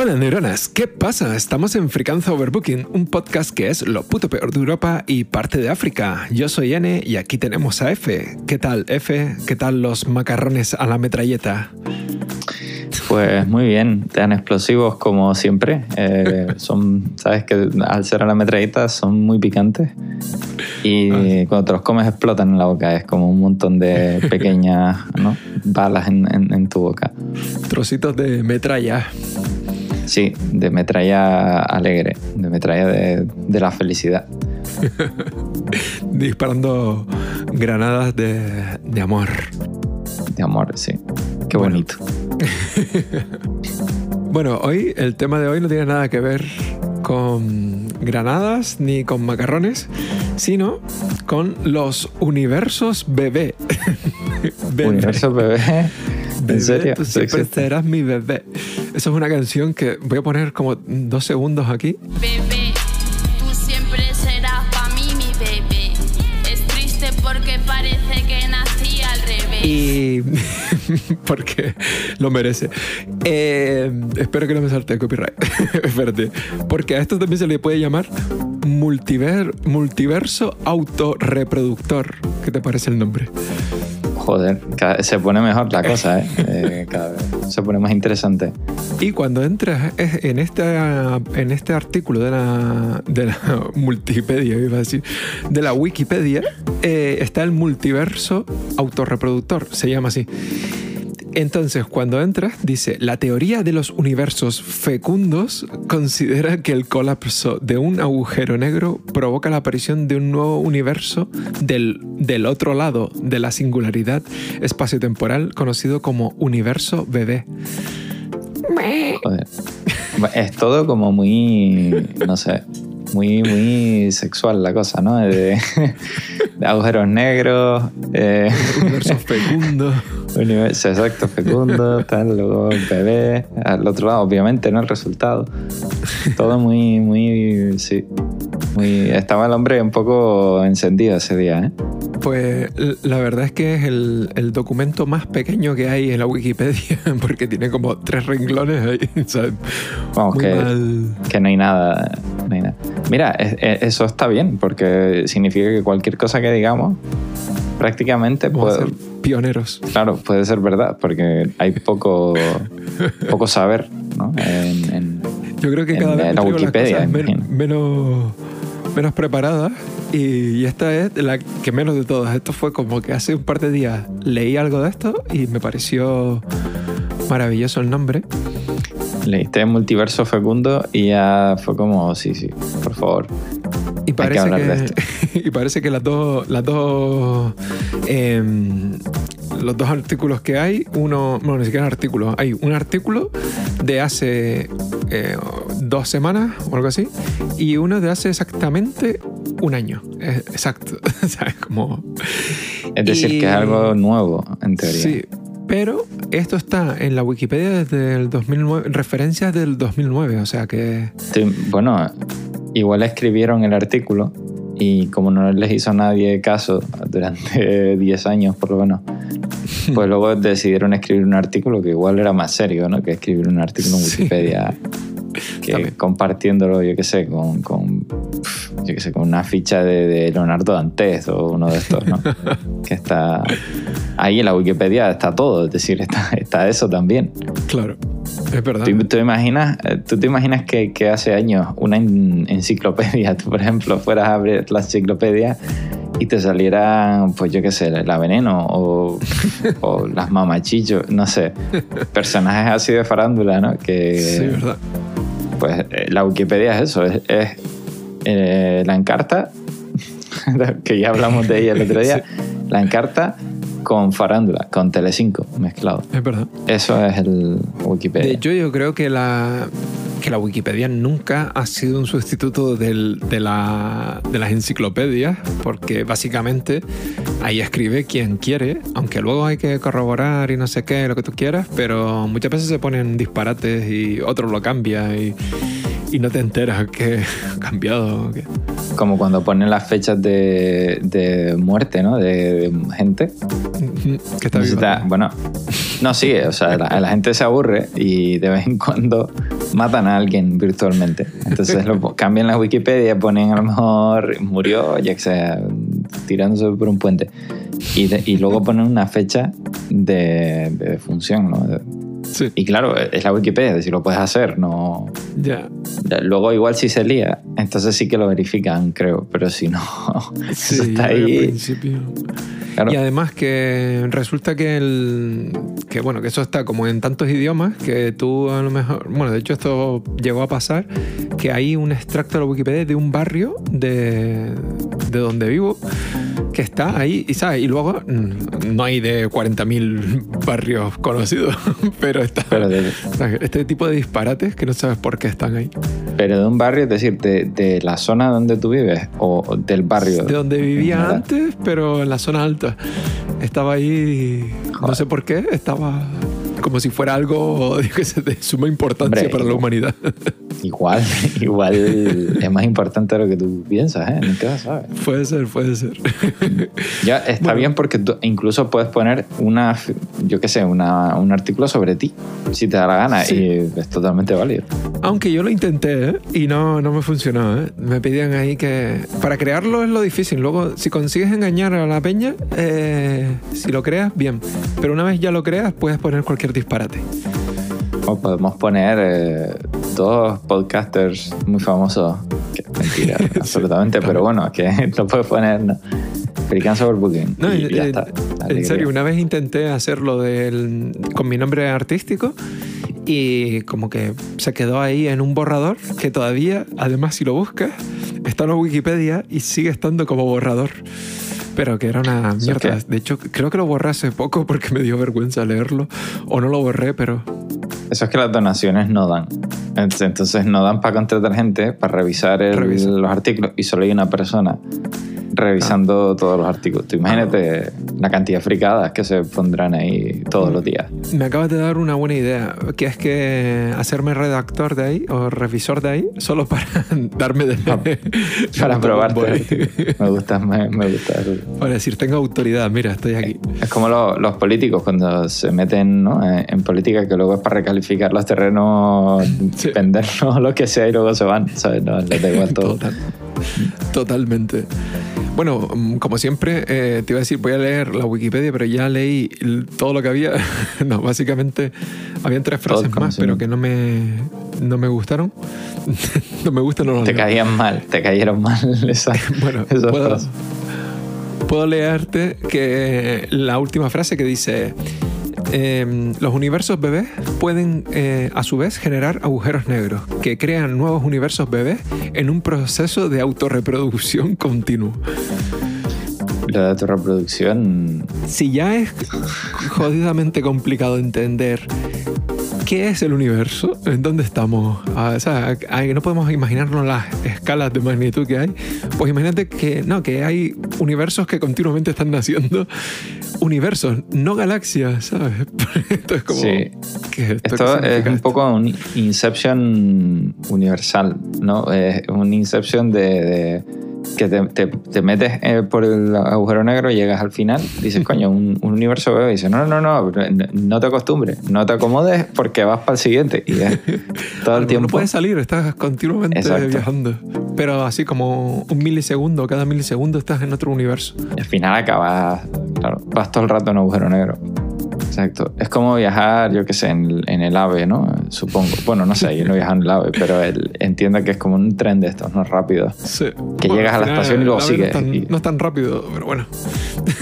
Hola neuronas, ¿qué pasa? Estamos en Fricanza Overbooking, un podcast que es lo puto peor de Europa y parte de África. Yo soy N y aquí tenemos a F. ¿Qué tal F? ¿Qué tal los macarrones a la metralleta? Pues muy bien, tan explosivos como siempre. Eh, son, sabes que al ser a la metralleta son muy picantes y Ah. cuando te los comes explotan en la boca. Es como un montón de pequeñas ¿no? balas en, en- en tu boca. Trocitos de metralla. Sí, de metralla alegre, de metralla de, de la felicidad. disparando granadas de, de amor. De amor, sí. Qué Bueno. bonito. Bueno, hoy el tema de hoy no tiene nada que ver con granadas ni con macarrones, sino con los universos bebé. Bebé. Universo bebé. Bebé, ¿En serio? Tú Sí siempre existe. serás mi bebé. Eso es una canción que voy a poner como dos segundos aquí. Bebé, tú siempre serás para mí mi bebé. Es triste porque parece que nací al revés. Y. porque lo merece. Eh, espero que no me salte el copyright. Espérate. Porque a esto también se le puede llamar multiver, multiverso autorreproductor. ¿Qué te parece el nombre? Joder, se pone mejor la cosa, ¿eh? Eh, Cada vez se pone más interesante. Y cuando entras en este, en este artículo de la, de la Multipedia, iba a decir, de la Wikipedia, eh, está el multiverso autorreproductor, se llama así. Entonces, cuando entras, dice, la teoría de los universos fecundos considera que el colapso de un agujero negro provoca la aparición de un nuevo universo del, del otro lado de la singularidad espaciotemporal conocido como universo bebé. Joder. Es todo como muy, no sé, muy, muy sexual la cosa, ¿no? De, de agujeros negros, eh, universo fecundo. universo exacto, fecundo, tal, luego bebé, al otro lado, obviamente, ¿no? El resultado. Todo muy, muy, sí. Muy, estaba el hombre un poco encendido ese día, ¿eh? Pues la verdad es que es el, el documento más pequeño que hay en la Wikipedia, porque tiene como tres renglones ahí, ¿sabes? Vamos, Muy que, mal. que no hay nada. Nada. Mira, es- es- eso está bien, porque significa que cualquier cosa que digamos, prácticamente Vamos puede, ser pioneros. claro, puede ser verdad, porque hay poco, poco saber ¿no? en, en- Yo creo que En cada vez la Wikipedia, las cosas menos, menos preparadas y, y esta es la que menos de todas. Esto fue como que hace un par de días leí algo de esto y me pareció maravilloso el nombre. Leíste multiverso fecundo y ya fue como, sí, sí, por favor. Y parece hablar que, de esto. y parece que las dos, las dos, em, los dos artículos que hay, uno, bueno, ni siquiera artículos, hay un artículo de hace eh, dos semanas o algo así, y uno de hace exactamente un año, exacto, ¿sabes? Como, Es decir, Y- que es algo nuevo, en teoría. sí, pero esto está en la Wikipedia desde el 2009, referencias del 2009, o sea que Sí, bueno, igual escribieron el artículo y como no les hizo nadie caso durante 10 años por lo menos, pues luego decidieron escribir un artículo que igual era más serio, ¿no? Que escribir un artículo en Sí. Wikipedia que También. compartiéndolo, yo qué sé, con, con, yo qué sé, con una ficha de, de Leonardo Dantes o uno de estos, ¿no? que está ahí en la Wikipedia está todo, es decir, está, está eso también. claro, es verdad. ¿Tú, tú imaginas, eh, ¿Tú te imaginas que, que hace años una en- enciclopedia, tú por ejemplo fueras a abrir la enciclopedia y te salieran, pues yo qué sé, la veneno o, o las mamachichos, no sé, personajes así de farándula, ¿no? Que Sí, verdad. pues eh, la Wikipedia es eso, es, es, eh, la encarta, que ya hablamos de ella el otro día, la encarta con farándula, con Telecinco mezclado. Es verdad. Eso es el Wikipedia. De hecho, yo creo que la, que la Wikipedia nunca ha sido un sustituto del- de, la- de las enciclopedias, porque básicamente ahí escribe quien quiere, aunque luego hay que corroborar y no sé qué, lo que tú quieras, pero muchas veces se ponen disparates y otro lo cambia y, y no te enteras que ha cambiado. Como cuando ponen las fechas de, de muerte, ¿no? De, de gente. que está Necesita- bueno, no, sí, o sea, la, la gente se aburre y de vez en cuando matan a alguien virtualmente. Entonces lo cambian la Wikipedia, ponen a lo mejor murió, ya que sea, tirándose por un puente. Y, de- y luego ponen una fecha de, de defunción, ¿no? Sí, Y claro, es la Wikipedia, decir, lo puedes hacer, no... ya. Luego igual si se lía, entonces sí que lo verifican, creo, pero si no, Sí, eso está al ahí. principio. Claro. Y además que resulta que el que bueno, que eso está como en tantos idiomas que tú a lo mejor, bueno, de hecho esto llegó a pasar que hay un extracto de la Wikipedia de un barrio de, de donde vivo que está ahí y sabes, y luego mm, no hay de 40.000 barrios conocidos, pero está Pero de, este tipo de disparates que no sabes por qué están ahí. pero de un barrio, es decir, de, de la zona donde tú vives o del barrio. De donde vivía antes, pero en la zona alta. Estaba ahí, no sé por qué, estaba como si fuera algo de suma importancia Hombre, para la humanidad. Igual, igual es más importante de lo que tú piensas, ¿eh? Nunca sabes. puede ser, puede ser. Ya está Bueno. bien porque tú incluso puedes poner una, yo qué sé, una, un artículo sobre ti, si te da la gana, Sí. y es totalmente válido. Aunque yo lo intenté ¿eh? y no, no me funcionó. ¿eh? Me pedían ahí que... Para crearlo es lo difícil. Luego, si consigues engañar a la peña, eh, si lo creas, bien. Pero una vez ya lo creas, puedes poner cualquier disparate. O podemos poner eh, dos podcasters muy famosos, que mentira, absolutamente, pero bueno, que lo puedes poner, ¿no? American Overbooking. No, y en, ya en- está. en serio, una vez intenté hacerlo del, con mi nombre artístico y como que se quedó ahí en un borrador que todavía, además si lo buscas, está en la Wikipedia y sigue estando como borrador. Pero que era una ¿Eso mierda. De hecho, creo que lo borré hace poco porque me dio vergüenza leerlo. O no lo borré, pero... Eso es que las donaciones no dan. Ent- Entonces no dan para contratar gente para revisar el- Revisar. los artículos y solo hay una persona revisando todos los artículos. Tú imagínate la cantidad de fricadas que se pondrán ahí todos los días. Me acabas de dar una buena idea, que es que hacerme redactor de ahí o revisor de ahí, solo para darme de... Para de probarte. Me gusta, me, me gusta. Para decir, tengo autoridad, mira, estoy aquí. Es como lo- los políticos cuando se meten ¿no? en, en política que luego es para recalificar los terrenos, Sí. venderlos, lo que sea y luego se van. ¿sabes? No, les da igual todo. Total. Totalmente. Bueno, mm, como siempre, eh, te iba a decir, voy a leer la Wikipedia, pero ya leí todo lo que había. no, básicamente habían tres frases más, pero que no me, no me gustaron. no me gustan, no las Te leo. caían mal, te cayeron mal esas, Bueno, esas puedo, frases. puedo leerte que la última frase que dice: eh, Los universos bebés pueden eh, a su vez generar agujeros negros que crean nuevos universos bebés en un proceso de autorreproducción continuo. Lo de tu reproducción. Si ya es jodidamente complicado entender qué es el universo, en dónde estamos, Ah, o sea, hay- no podemos imaginarnos las escalas de magnitud que hay, pues imagínate que no, que hay universos que continuamente están naciendo, universos, no galaxias, ¿sabes? Esto es como... Sí. ¿qué es esto? ¿Qué Esto es un esto? poco un Inception universal, ¿no? Es un Inception de, de que te, te- te metes eh, por el agujero negro, llegas al final, dices, coño, un, un universo bebé, y dices, no, no, no, no, te acostumbres, no te acomodes porque vas para el siguiente. Y es todo el tiempo. No puedes salir, estás continuamente Exacto. viajando. Pero así como un milisegundo, cada milisegundo estás en otro universo. Y al final acabas, claro, vas todo el rato en un agujero negro. Exacto. Es como viajar, yo qué sé, en el, en el AVE, ¿no? Supongo. Bueno, no sé, yo no he viajado en el AVE, pero el, entiendo que es como un tren de estos, ¿no? Rápido. Sí. Que llegas a la estación y luego sigues. No es, tan, Y- no es tan rápido, pero bueno.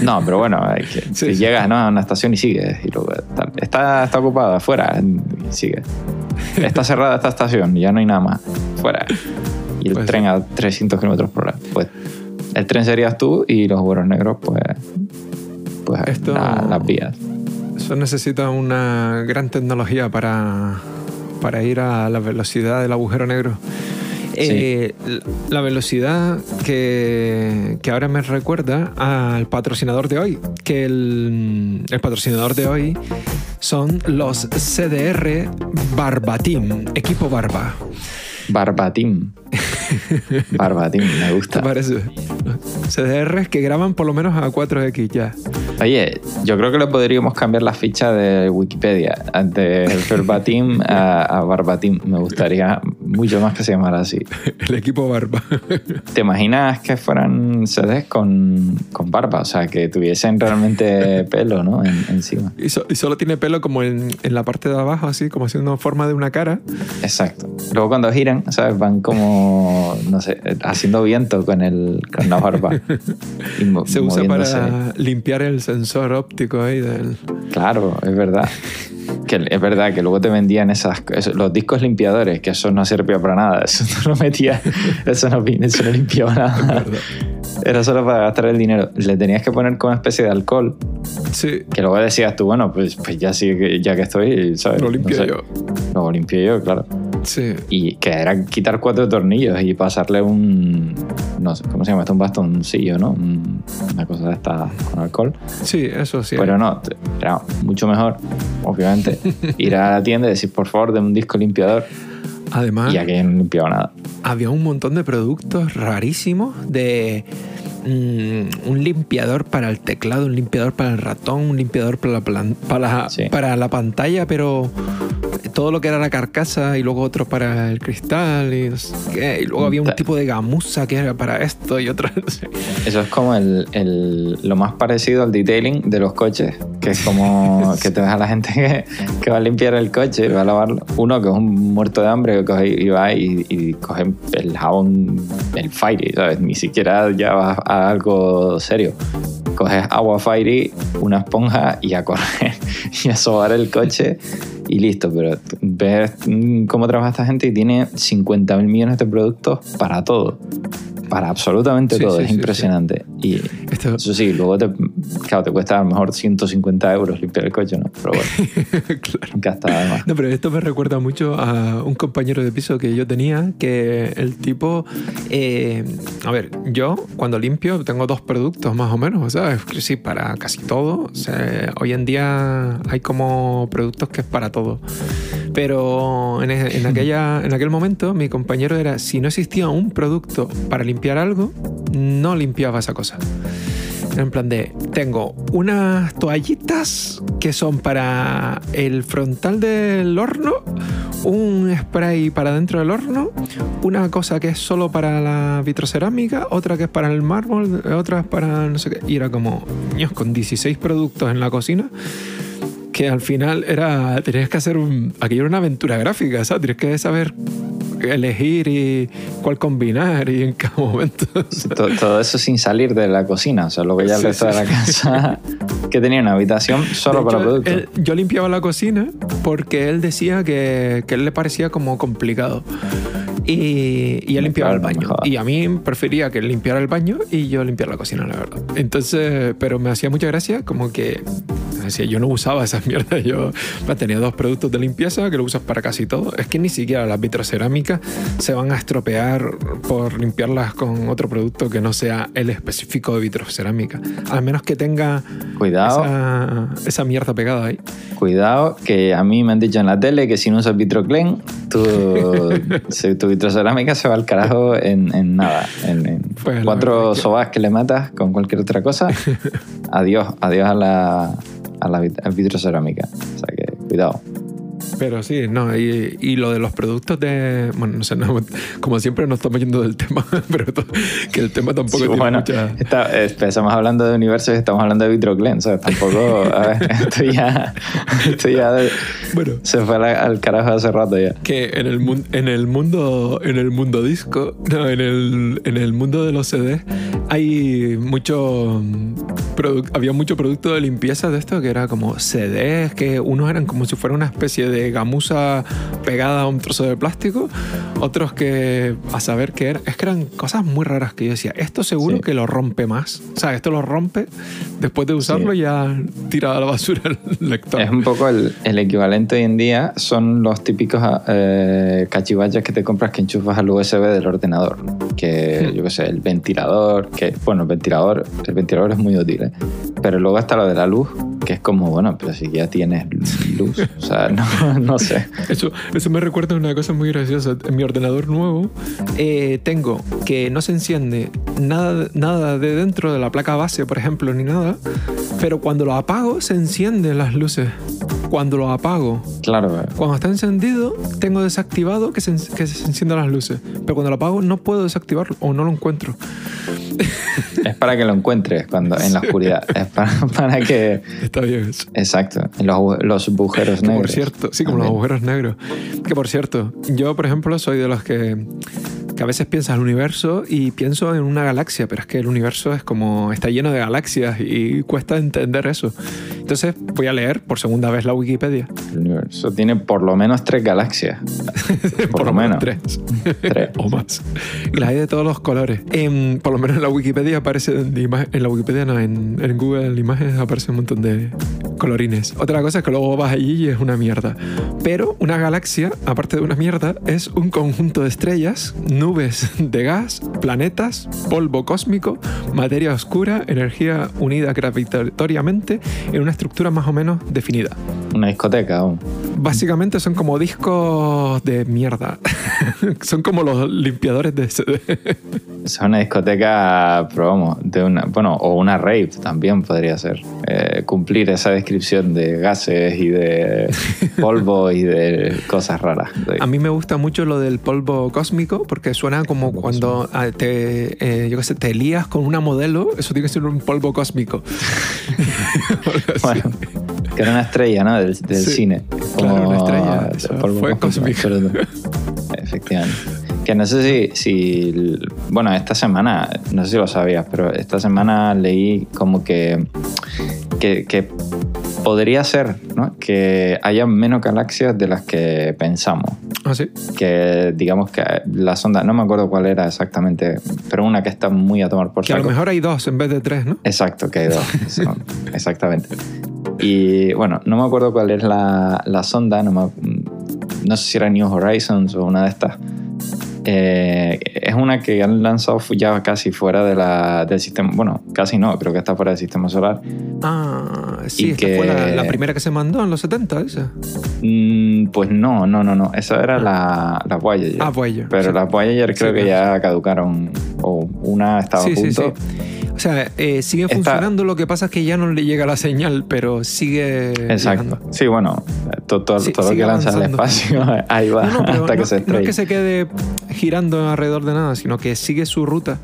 No, pero bueno, que, Sí, sí. llegas ¿no? a una estación y sigues. Y luego está, está ocupada, afuera, y sigues. Está cerrada esta estación, ya no hay nada más. Fuera. Y el Pues tren a 300 kilómetros por hora. Pues el tren serías tú y los agujeros negros, pues. Pues Esto- la- las vías. Eso necesita una gran tecnología para, para ir a la velocidad del agujero negro. Eh, la velocidad que, que ahora me recuerda al patrocinador de hoy, que el, el patrocinador de hoy son los CDR Barbatim, equipo Barba. Barbatim. Barbatim, me ¿Te gusta. parece? CDRs que graban por lo menos a 4X ya. Oye, yo creo que le podríamos cambiar la ficha de Wikipedia de Verbatim a, a Barbatim. Me gustaría mucho más que se llamara así. El equipo barba. ¿Te imaginas que fueran CDs con, con barba? O sea, que tuviesen realmente pelo, ¿no? En- encima. Y, so- y solo tiene pelo como en, en la parte de abajo, así como haciendo forma de una cara. Exacto. Luego cuando giran, ¿sabes? Van como, no sé, haciendo viento con, el, con la barba. Y mo- Se usa moviéndose. para limpiar el sensor óptico ahí del... Claro, es verdad. Que es verdad que luego te vendían esas, los discos limpiadores, que eso no servía para nada. Eso no lo metía, eso no, eso no limpiaba nada. Era solo para gastar el dinero. Le tenías que poner como una especie de alcohol, Sí, que luego decías tú, bueno, pues, pues ya sí, que- ya que estoy, ¿sabes? lo limpio No sé. yo. Lo limpio yo, claro. Sí. Y que era quitar cuatro tornillos y pasarle un. No sé, ¿cómo se llama esto? Un bastoncillo, ¿no? Un- Una cosa de esta con alcohol. Sí, eso sí. Pero no, era mucho mejor, obviamente, ir a la tienda y decir, por favor, de un disco limpiador. Además, Y aquí no limpiaba nada. había un montón de productos rarísimos de mm, un limpiador para el teclado, un limpiador para el ratón, un limpiador para la, plan- para, la- Sí. para la pantalla, pero todo lo que era la carcasa y luego otro para el cristal y no sé qué. Y luego había un tipo de gamuza que era para esto y otro. no sé. Eso es como el, el- lo más parecido al detailing de los coches, que es como que te ves a la gente que, que va a limpiar el coche, va a lavarlo. Uno que es un muerto de hambre que coge y va y, y coge el jabón, el Fairy, ¿sabes? Ni siquiera ya vas a algo serio. Coges agua Fairy, una esponja y a correr y a sobar el coche y listo. Pero ves cómo trabaja esta gente y tiene 50 mil millones de productos para todo. Para absolutamente Sí, todo, sí, es sí, impresionante. Y Esto, eso sí, luego te, claro, te cuesta a lo mejor 150 euros limpiar el coche, ¿no? Pero bueno, claro. gasta además. No, pero esto me recuerda mucho a un compañero de piso que yo tenía, que el tipo, eh, a ver, yo cuando limpio tengo dos productos más o menos, ¿sabes? Que Sí, para casi todo. O sea, hoy en día hay como productos que es para todo. Pero en, e- en aquella, en aquel momento mi compañero era, si no existía un producto para limpiar algo, no limpiaba esa cosa. En plan de, tengo unas toallitas que son para el frontal del horno, un spray para dentro del horno, una cosa que es solo para la vitrocerámica, otra que es para el mármol, otra es para no sé qué. Y era como, niños, con 16 productos en la cocina que al final era tenías que hacer un, aquello era una aventura gráfica, ¿sabes? Tienes que saber elegir y cuál combinar y en cada momento. Todo eso sin salir de la cocina, o sea, luego ya el Sí, resto de la casa que tenía una habitación solo De para hecho, productos. él- yo limpiaba la cocina porque él decía que, que él le parecía como complicado. Y, y él limpiaba el baño. Y a mí prefería que él limpiara el baño y yo limpiara la cocina, la verdad. Entonces, pero me hacía mucha gracia como que decía, yo no usaba esas mierdas. Yo tenía dos productos de limpieza que lo usas para casi todo. Es que ni siquiera las vitrocerámicas se van a estropear por limpiarlas con otro producto que no sea el específico de vitrocerámica. Al menos que tenga Cuidado, esa, esa mierda pegada ahí. cuidado, que a mí me han dicho en la tele que si no usas Vitroclen, tu, vitrocerámica se va al carajo en, en nada. En, en Pues cuatro verdad que- sobas que le matas con cualquier otra cosa. adiós, adiós a la, a la vitrocerámica. O sea que cuidado. Pero sí, no, y, y lo de los productos de. Bueno, no sé, no, como siempre nos estamos yendo del tema, pero to- que el tema tampoco Sí, tiene bueno, mucha. está- estamos hablando de universos y estamos hablando de Vitroclen, ¿sabes? Tampoco, a ver, esto ya, esto ya Bueno, se fue al, al carajo hace rato ya. que en el, en el mundo en el mundo disco, no, en el, en el mundo de los CDs, hay mucho. mm, había mucho producto de limpieza de esto que era como CDs, que unos eran como si fuera una especie de gamuza pegada a un trozo de plástico, otros que a saber qué era. Es que eran cosas muy raras que yo decía, esto seguro Sí. que lo rompe más. O sea, esto lo rompe, después de usarlo ya tira a la basura el lector. Es un poco el, el equivalente hoy en día, son los típicos eh, cachivaches que te compras que enchufas al USB del ordenador. Que yo qué sé, el ventilador, que bueno, el ventilador, el ventilador es muy útil, ¿eh? pero luego está lo de la luz, que es como, bueno, pero si ya tienes luz, o sea, no, no sé. Eso, eso me recuerda una cosa muy graciosa. En mi ordenador nuevo eh, tengo que no se enciende nada, nada de dentro de la placa base, por ejemplo, ni nada. Pero cuando lo apago, se encienden las luces. Cuando lo apago. Claro, Cuando está encendido, tengo desactivado que se, que se enciendan las luces. Pero cuando lo apago, no puedo desactivarlo o no lo encuentro. es para que lo encuentres cuando en la oscuridad. Es para, para que. Está bien eso. Exacto. Los, los agujeros Que negros. por cierto, sí, como los agujeros negros. Que por cierto, yo, por ejemplo, soy de los que, que a veces piensas el universo y pienso en una galaxia, pero es que el universo es como está lleno de galaxias y cuesta entender eso. Entonces voy a leer por segunda vez la Wikipedia. El universo tiene por lo menos tres galaxias. Por, lo menos. Tres. Tres. o más. Y las hay de todos los colores. En- por lo menos en la Wikipedia aparece, en, en la Wikipedia no, en, en Google Imágenes aparece un montón de colorines. Otra cosa es que luego vas allí y es una mierda. Pero una galaxia, aparte de una mierda, es un conjunto de estrellas, nubes de gas, planetas, polvo cósmico, materia oscura, energía unida gravitatoriamente en una estructura más o menos definida. Una discoteca aún. Básicamente son como discos de mierda. son como los limpiadores de CD. Es una discoteca, pero vamos, de una, bueno, o una rave también podría ser. Eh, cumplir esa descripción de gases y de polvo y de cosas raras. A mí me gusta mucho lo del polvo cósmico porque suena como cuando ah, te, eh, yo qué sé, te lías con una modelo. Eso tiene que ser un polvo cósmico. Bueno, que era una estrella, ¿no? Del, del Sí, cine. claro, una estrella, eso polvo fue cósmico, absoluto. Efectivamente. Que no sé si, si. Bueno, esta semana, no sé si lo sabías, pero esta semana leí como que. que, que podría ser, ¿no? Que haya menos galaxias de las que pensamos. ¿Ah, sí? Que digamos que la sonda, no me acuerdo cuál era exactamente, pero una que está muy a tomar por Que a lo saco. mejor hay dos en vez de tres, ¿no? Exacto, que hay dos. Exactamente. Y bueno, no me acuerdo cuál es la, la sonda, no, me- no sé si era New Horizons o una de estas. Eh, es una que han lanzado ya casi fuera de la, del sistema. Bueno, casi no, creo que está fuera del sistema solar. Ah, sí, Y esta que- fue la, la primera que se mandó en los 70, esa. Mm, pues no, no, no, no. Esa era la, la Voyager. Ah, Voyager. Pero sí. las Voyager creo Sí, que claro. ya caducaron. O una estaba Sí, a sí, punto. O sea, eh, sigue funcionando, lo que pasa es que ya no le llega la señal, pero sigue. Exacto. llegando. Sí, bueno, todo, todo, Sí, todo lo que lanza al espacio, ahí va No, no, hasta no, que se no es estrella. que se quede girando alrededor de nada, sino que sigue su ruta.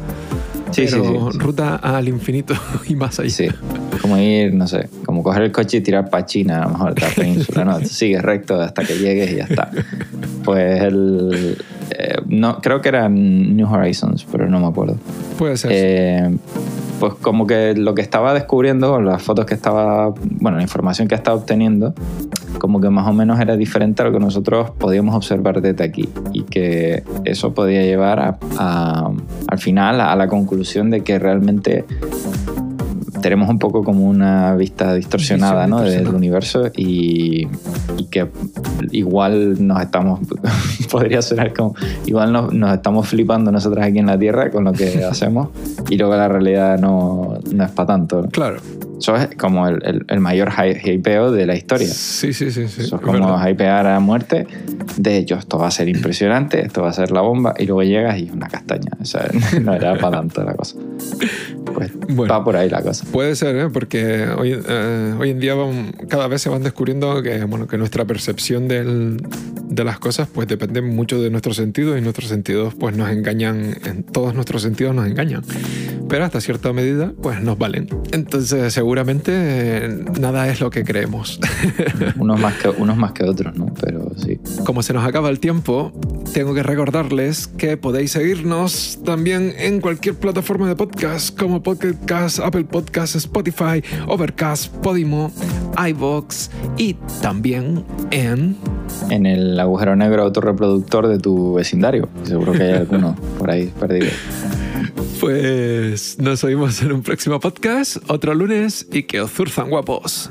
Sí, sí, pero sí, sí. ruta al infinito y más allá. Sí, como ir, no sé, como coger el coche y tirar para China, a lo mejor, la península, ¿no? Sigues recto hasta que llegues y ya está. Pues el. eh, no, creo que eran New Horizons, pero no me acuerdo. Puede ser. Eh, pues como que lo que estaba descubriendo, las fotos que estaba, bueno, la información que estaba obteniendo, como que más o menos era diferente a lo que nosotros podíamos observar desde aquí y que eso podía llevar a- a- al final a la conclusión de que realmente tenemos un poco como una vista distorsionada ¿no? del universo y, y que igual nos estamos, podría sonar como, igual nos, nos estamos flipando nosotros aquí en la Tierra con lo que hacemos y luego la realidad no, no es para tanto. claro. Eso es como el, el- el mayor hy- hypeo de la historia. Sí, sí, sí. sí Eso es es como verdad. hypear a muerte de hecho, esto va a ser impresionante, esto va a ser la bomba, y luego llegas y es una castaña. O sea, no era para tanto la cosa. Pues Bueno. va por ahí la cosa. Puede ser, ¿eh? porque hoy, eh, hoy en día van- cada vez se van descubriendo que, bueno, que nuestra percepción del- de las cosas pues depende mucho de nuestros sentidos y nuestros sentidos pues nos engañan, en todos nuestros sentidos nos engañan. Pero hasta cierta medida pues nos valen. Entonces seguramente eh, nada es lo que creemos. Unos más que, unos más que otros, ¿no? Pero sí. Como se nos acaba el tiempo, tengo que recordarles que podéis seguirnos también en cualquier plataforma de podcast como Pocket Cast, Apple Podcast, Spotify, Overcast, Podimo, iVoox y también en... En el agujero negro autorreproductor de tu vecindario. Seguro que hay alguno por ahí perdido. Pues nos oímos en un próximo podcast, otro lunes y que os zurzan guapos.